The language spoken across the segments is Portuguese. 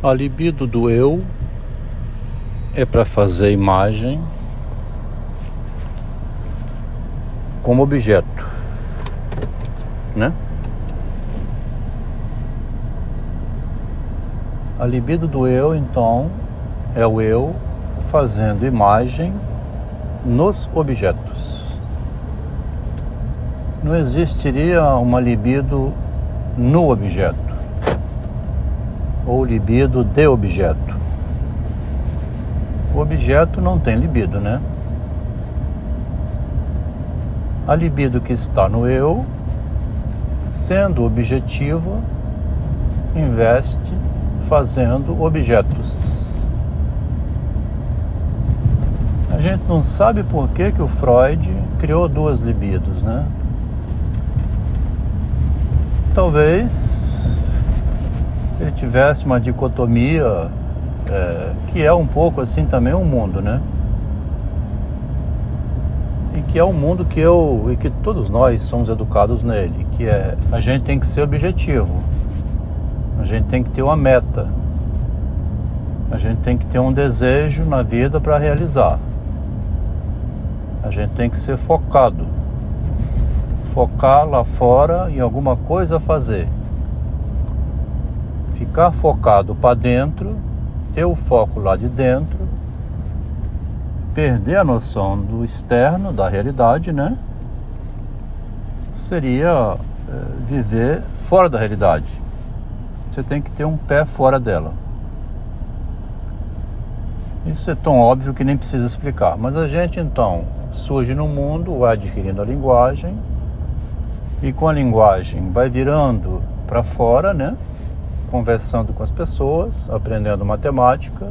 A libido do eu é para fazer imagem como objeto, né? A libido do eu, então, é o eu fazendo imagem nos objetos. Não existiria uma libido no objeto ou libido de objeto. O objeto não tem libido, né? A libido que está no eu, sendo objetivo, investe fazendo objetos. A gente não sabe por que, que o Freud criou duas libidos, né? Talvez ele tivesse uma dicotomia é, que é um pouco assim também um mundo, né? E que é um mundo que eu e que todos nós somos educados nele, que é a gente tem que ser objetivo, a gente tem que ter uma meta, a gente tem que ter um desejo na vida para realizar, a gente tem que ser focado, focar lá fora em alguma coisa a fazer ficar focado para dentro, ter o foco lá de dentro, perder a noção do externo, da realidade, né? Seria é, viver fora da realidade. Você tem que ter um pé fora dela. Isso é tão óbvio que nem precisa explicar. Mas a gente então surge no mundo, vai adquirindo a linguagem e com a linguagem vai virando para fora, né? Conversando com as pessoas, aprendendo matemática,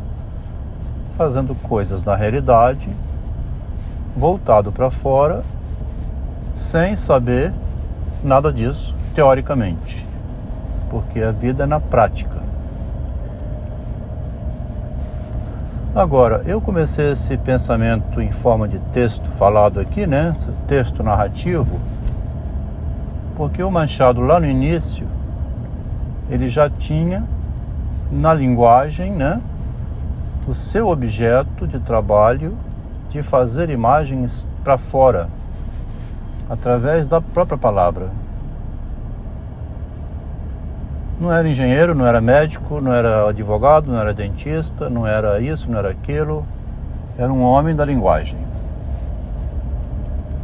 fazendo coisas na realidade, voltado para fora, sem saber nada disso teoricamente, porque a vida é na prática. Agora, eu comecei esse pensamento em forma de texto falado aqui, né? Esse texto narrativo, porque o Machado lá no início ele já tinha na linguagem, né, o seu objeto de trabalho de fazer imagens para fora, através da própria palavra. Não era engenheiro, não era médico, não era advogado, não era dentista, não era isso, não era aquilo. Era um homem da linguagem.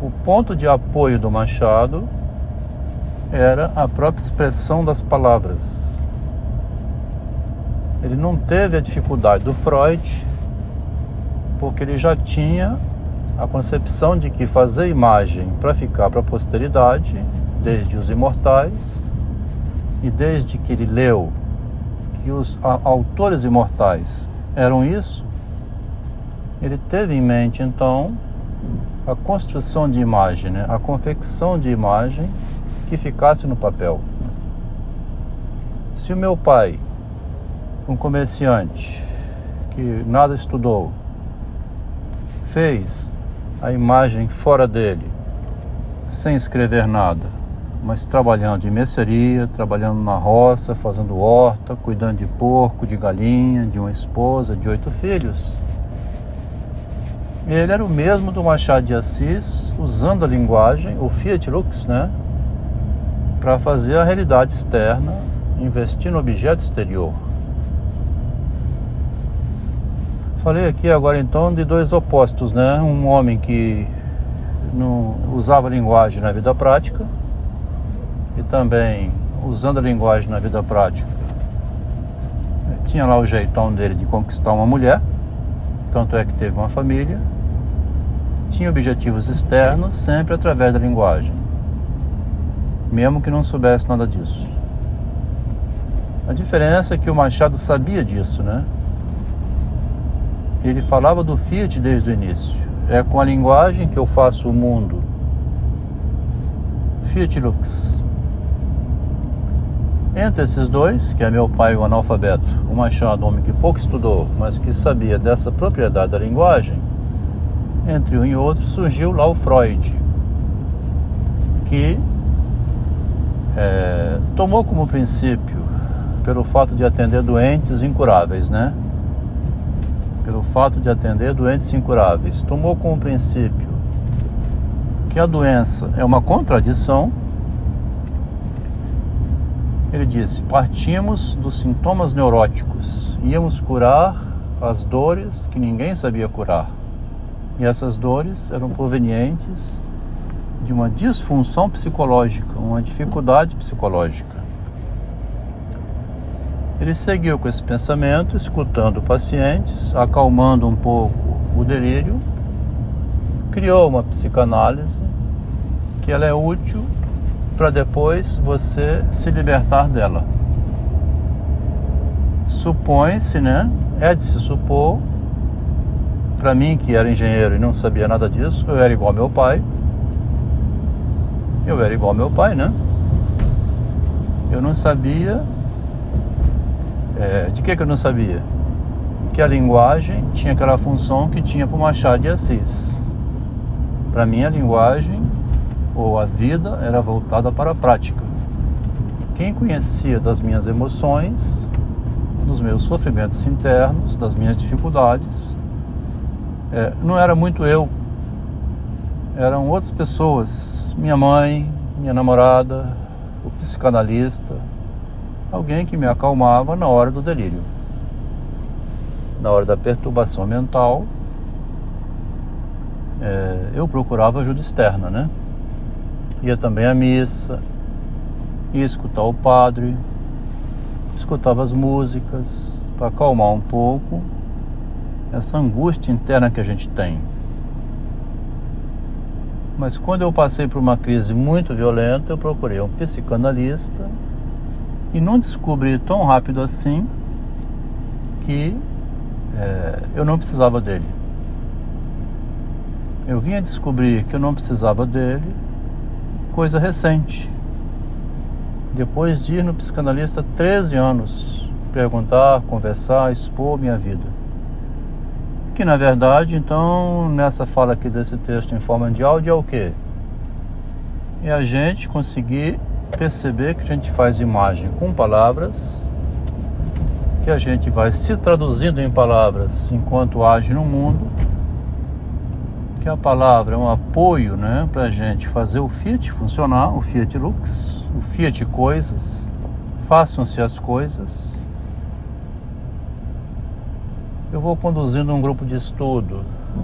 O ponto de apoio do Machado era a própria expressão das palavras. Ele não teve a dificuldade do Freud, porque ele já tinha a concepção de que fazer imagem para ficar para a posteridade, desde os imortais, e desde que ele leu que os autores imortais eram isso, ele teve em mente então a construção de imagem, né? a confecção de imagem que ficasse no papel. Se o meu pai, um comerciante que nada estudou, fez a imagem fora dele, sem escrever nada, mas trabalhando de mercearia, trabalhando na roça, fazendo horta, cuidando de porco, de galinha, de uma esposa, de oito filhos. Ele era o mesmo do Machado de Assis, usando a linguagem, o Fiat Lux, né? Para fazer a realidade externa, investir no objeto exterior. Falei aqui agora então de dois opostos, né? Um homem que não usava linguagem na vida prática e também usando a linguagem na vida prática tinha lá o jeitão dele de conquistar uma mulher, tanto é que teve uma família, tinha objetivos externos sempre através da linguagem mesmo que não soubesse nada disso. A diferença é que o Machado sabia disso, né? Ele falava do Fiat desde o início. É com a linguagem que eu faço o mundo. Fiat Lux. Entre esses dois, que é meu pai o analfabeto, o Machado, homem que pouco estudou, mas que sabia dessa propriedade da linguagem, entre um e outro surgiu lá o Freud, que é, tomou como princípio pelo fato de atender doentes incuráveis, né? Pelo fato de atender doentes incuráveis. Tomou como princípio que a doença é uma contradição. Ele disse: partimos dos sintomas neuróticos, íamos curar as dores que ninguém sabia curar. E essas dores eram provenientes de uma disfunção psicológica, uma dificuldade psicológica. Ele seguiu com esse pensamento, escutando pacientes, acalmando um pouco o delírio, criou uma psicanálise que ela é útil para depois você se libertar dela. Supõe-se, né? É de se supor, para mim que era engenheiro e não sabia nada disso, eu era igual ao meu pai, eu era igual ao meu pai, né? Eu não sabia. É, de que, que eu não sabia? Que a linguagem tinha aquela função que tinha para o Machado de Assis. Para mim, a linguagem ou a vida era voltada para a prática. Quem conhecia das minhas emoções, dos meus sofrimentos internos, das minhas dificuldades, é, não era muito eu, eram outras pessoas, minha mãe, minha namorada, o psicanalista, alguém que me acalmava na hora do delírio, na hora da perturbação mental. É, eu procurava ajuda externa, né? Ia também à missa, ia escutar o padre, escutava as músicas para acalmar um pouco essa angústia interna que a gente tem. Mas quando eu passei por uma crise muito violenta, eu procurei um psicanalista e não descobri tão rápido assim que é, eu não precisava dele. Eu vim a descobrir que eu não precisava dele, coisa recente. Depois de ir no psicanalista 13 anos, perguntar, conversar, expor minha vida que na verdade, então, nessa fala aqui desse texto em forma de áudio é o quê? É a gente conseguir perceber que a gente faz imagem com palavras, que a gente vai se traduzindo em palavras enquanto age no mundo, que a palavra é um apoio né, para a gente fazer o Fiat funcionar, o Fiat Lux, o Fiat Coisas, façam-se as coisas, eu vou conduzindo um grupo de estudo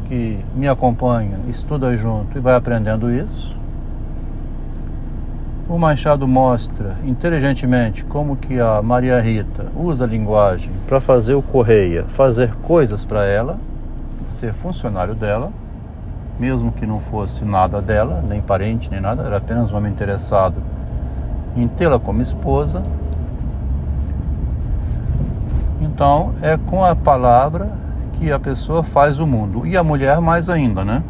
que me acompanha, estuda junto e vai aprendendo isso. O Machado mostra inteligentemente como que a Maria Rita usa a linguagem para fazer o Correia fazer coisas para ela, ser funcionário dela, mesmo que não fosse nada dela, nem parente, nem nada, era apenas um homem interessado em tê-la como esposa então, é com a palavra que a pessoa faz o mundo. E a mulher mais ainda, né?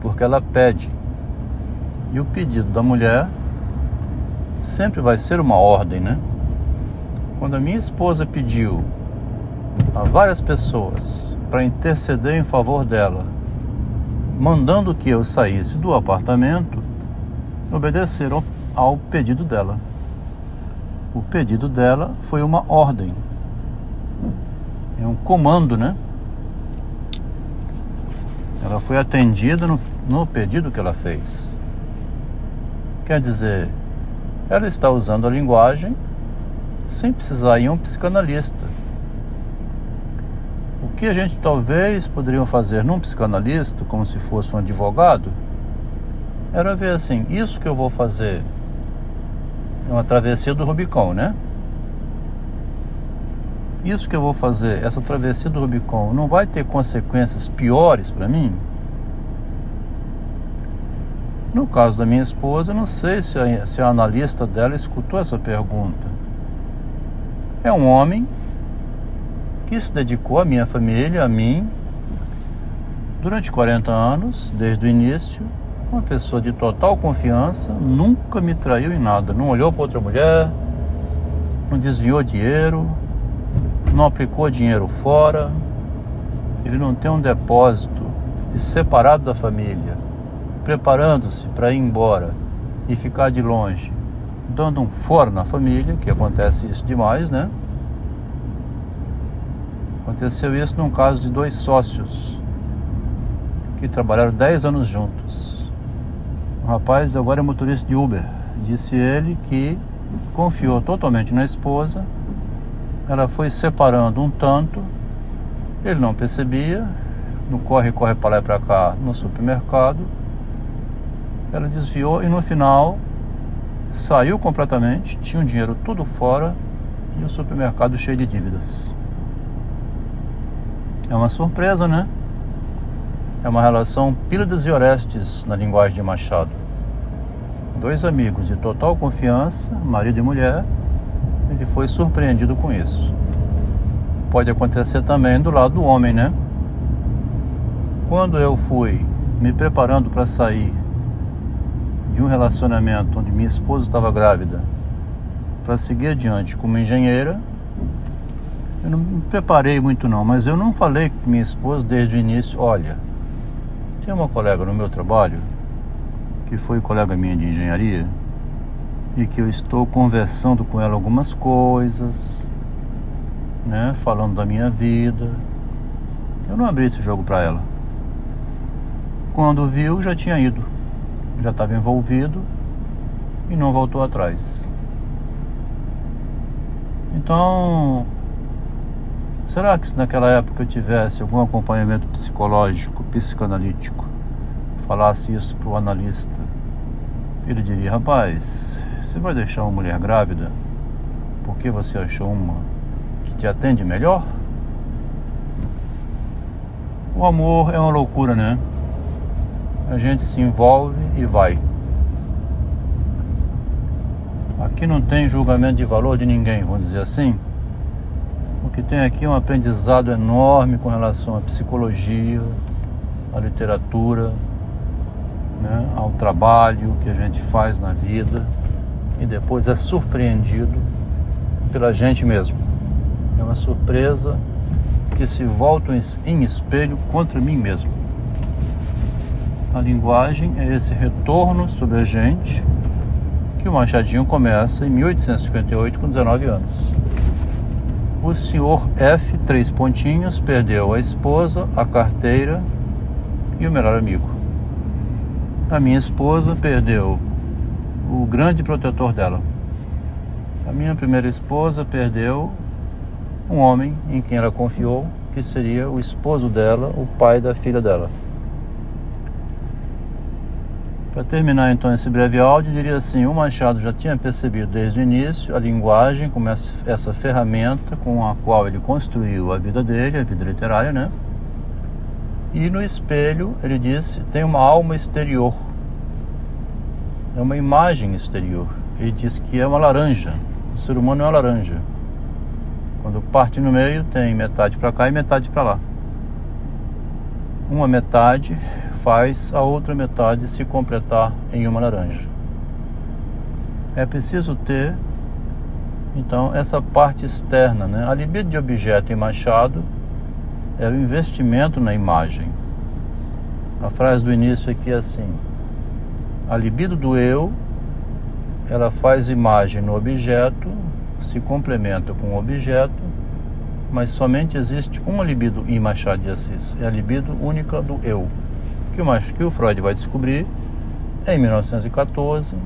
Porque ela pede. E o pedido da mulher sempre vai ser uma ordem, né? Quando a minha esposa pediu a várias pessoas para interceder em favor dela, mandando que eu saísse do apartamento, obedeceram ao pedido dela. O pedido dela foi uma ordem é um comando, né? Ela foi atendida no, no pedido que ela fez. Quer dizer, ela está usando a linguagem sem precisar ir um psicanalista. O que a gente talvez poderia fazer num psicanalista, como se fosse um advogado, era ver assim: isso que eu vou fazer é uma travessia do Rubicão, né? Isso que eu vou fazer, essa travessia do Rubicon, não vai ter consequências piores para mim? No caso da minha esposa, não sei se a, se a analista dela escutou essa pergunta. É um homem que se dedicou à minha família, a mim, durante 40 anos, desde o início, uma pessoa de total confiança, nunca me traiu em nada, não olhou para outra mulher, não desviou dinheiro, não aplicou dinheiro fora, ele não tem um depósito separado da família, preparando-se para ir embora e ficar de longe dando um fora na família, que acontece isso demais, né? Aconteceu isso num caso de dois sócios que trabalharam 10 anos juntos. O rapaz agora é motorista de Uber. Disse ele que confiou totalmente na esposa. Ela foi separando um tanto. Ele não percebia. No corre, corre para lá e para cá no supermercado. Ela desviou e no final saiu completamente. Tinha o dinheiro tudo fora e o supermercado cheio de dívidas. É uma surpresa, né? É uma relação Píladas e Orestes na linguagem de Machado. Dois amigos de total confiança, marido e mulher, ele foi surpreendido com isso. Pode acontecer também do lado do homem, né? Quando eu fui me preparando para sair de um relacionamento onde minha esposa estava grávida, para seguir adiante como engenheira, eu não me preparei muito não, mas eu não falei com minha esposa desde o início, olha, tem uma colega no meu trabalho, que foi colega minha de engenharia, e que eu estou conversando com ela algumas coisas, né, falando da minha vida. Eu não abri esse jogo para ela. Quando viu, já tinha ido. Já estava envolvido e não voltou atrás. Então, Será que se naquela época eu tivesse algum acompanhamento psicológico, psicanalítico, falasse isso para o analista, ele diria: rapaz, você vai deixar uma mulher grávida porque você achou uma que te atende melhor? O amor é uma loucura, né? A gente se envolve e vai. Aqui não tem julgamento de valor de ninguém, vamos dizer assim que tem aqui um aprendizado enorme com relação à psicologia, à literatura, né, ao trabalho que a gente faz na vida e depois é surpreendido pela gente mesmo. É uma surpresa que se volta em espelho contra mim mesmo. A linguagem é esse retorno sobre a gente que o Machadinho começa em 1858 com 19 anos. O senhor F, três pontinhos, perdeu a esposa, a carteira e o melhor amigo. A minha esposa perdeu o grande protetor dela. A minha primeira esposa perdeu um homem em quem ela confiou, que seria o esposo dela, o pai da filha dela. Para terminar então esse breve áudio, diria assim: o Machado já tinha percebido desde o início a linguagem como essa ferramenta com a qual ele construiu a vida dele, a vida literária, né? E no espelho, ele disse, tem uma alma exterior, é uma imagem exterior. Ele diz que é uma laranja. O ser humano é uma laranja. Quando parte no meio, tem metade para cá e metade para lá. Uma metade faz a outra metade se completar em uma laranja. É preciso ter, então, essa parte externa. Né? A libido de objeto em Machado é o investimento na imagem. A frase do início aqui é assim: a libido do eu, ela faz imagem no objeto, se complementa com o objeto, mas somente existe uma libido em Machado de Assis, é a libido única do eu que o, que o Freud vai descobrir em 1914,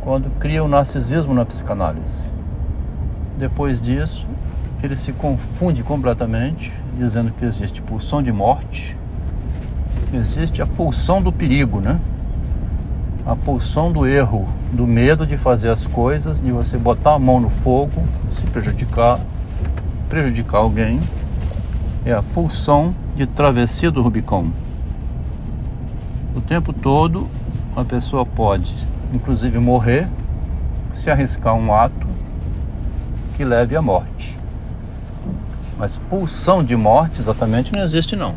quando cria o narcisismo na psicanálise. Depois disso, ele se confunde completamente, dizendo que existe pulsão de morte, existe a pulsão do perigo, né? A pulsão do erro, do medo de fazer as coisas, de você botar a mão no fogo, se prejudicar, prejudicar alguém. É a pulsão de travessia do Rubicon. O tempo todo a pessoa pode, inclusive, morrer se arriscar um ato que leve à morte. Mas pulsão de morte exatamente não existe não.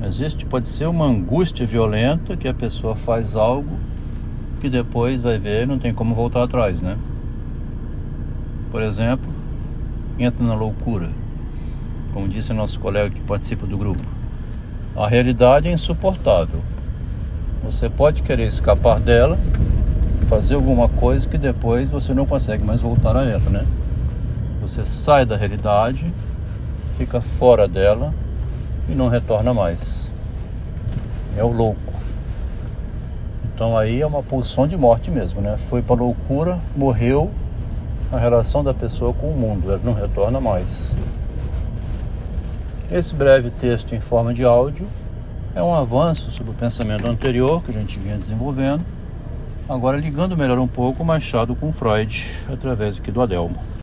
Existe, pode ser uma angústia violenta que a pessoa faz algo que depois vai ver não tem como voltar atrás, né? Por exemplo, entra na loucura, como disse nosso colega que participa do grupo. A realidade é insuportável. Você pode querer escapar dela, fazer alguma coisa que depois você não consegue mais voltar a ela, né? Você sai da realidade, fica fora dela e não retorna mais. É o louco. Então aí é uma pulsão de morte mesmo, né? Foi para loucura, morreu a relação da pessoa com o mundo, ela não retorna mais. Esse breve texto em forma de áudio é um avanço sobre o pensamento anterior que a gente vinha desenvolvendo, agora ligando melhor um pouco o Machado com Freud através aqui do Adelmo.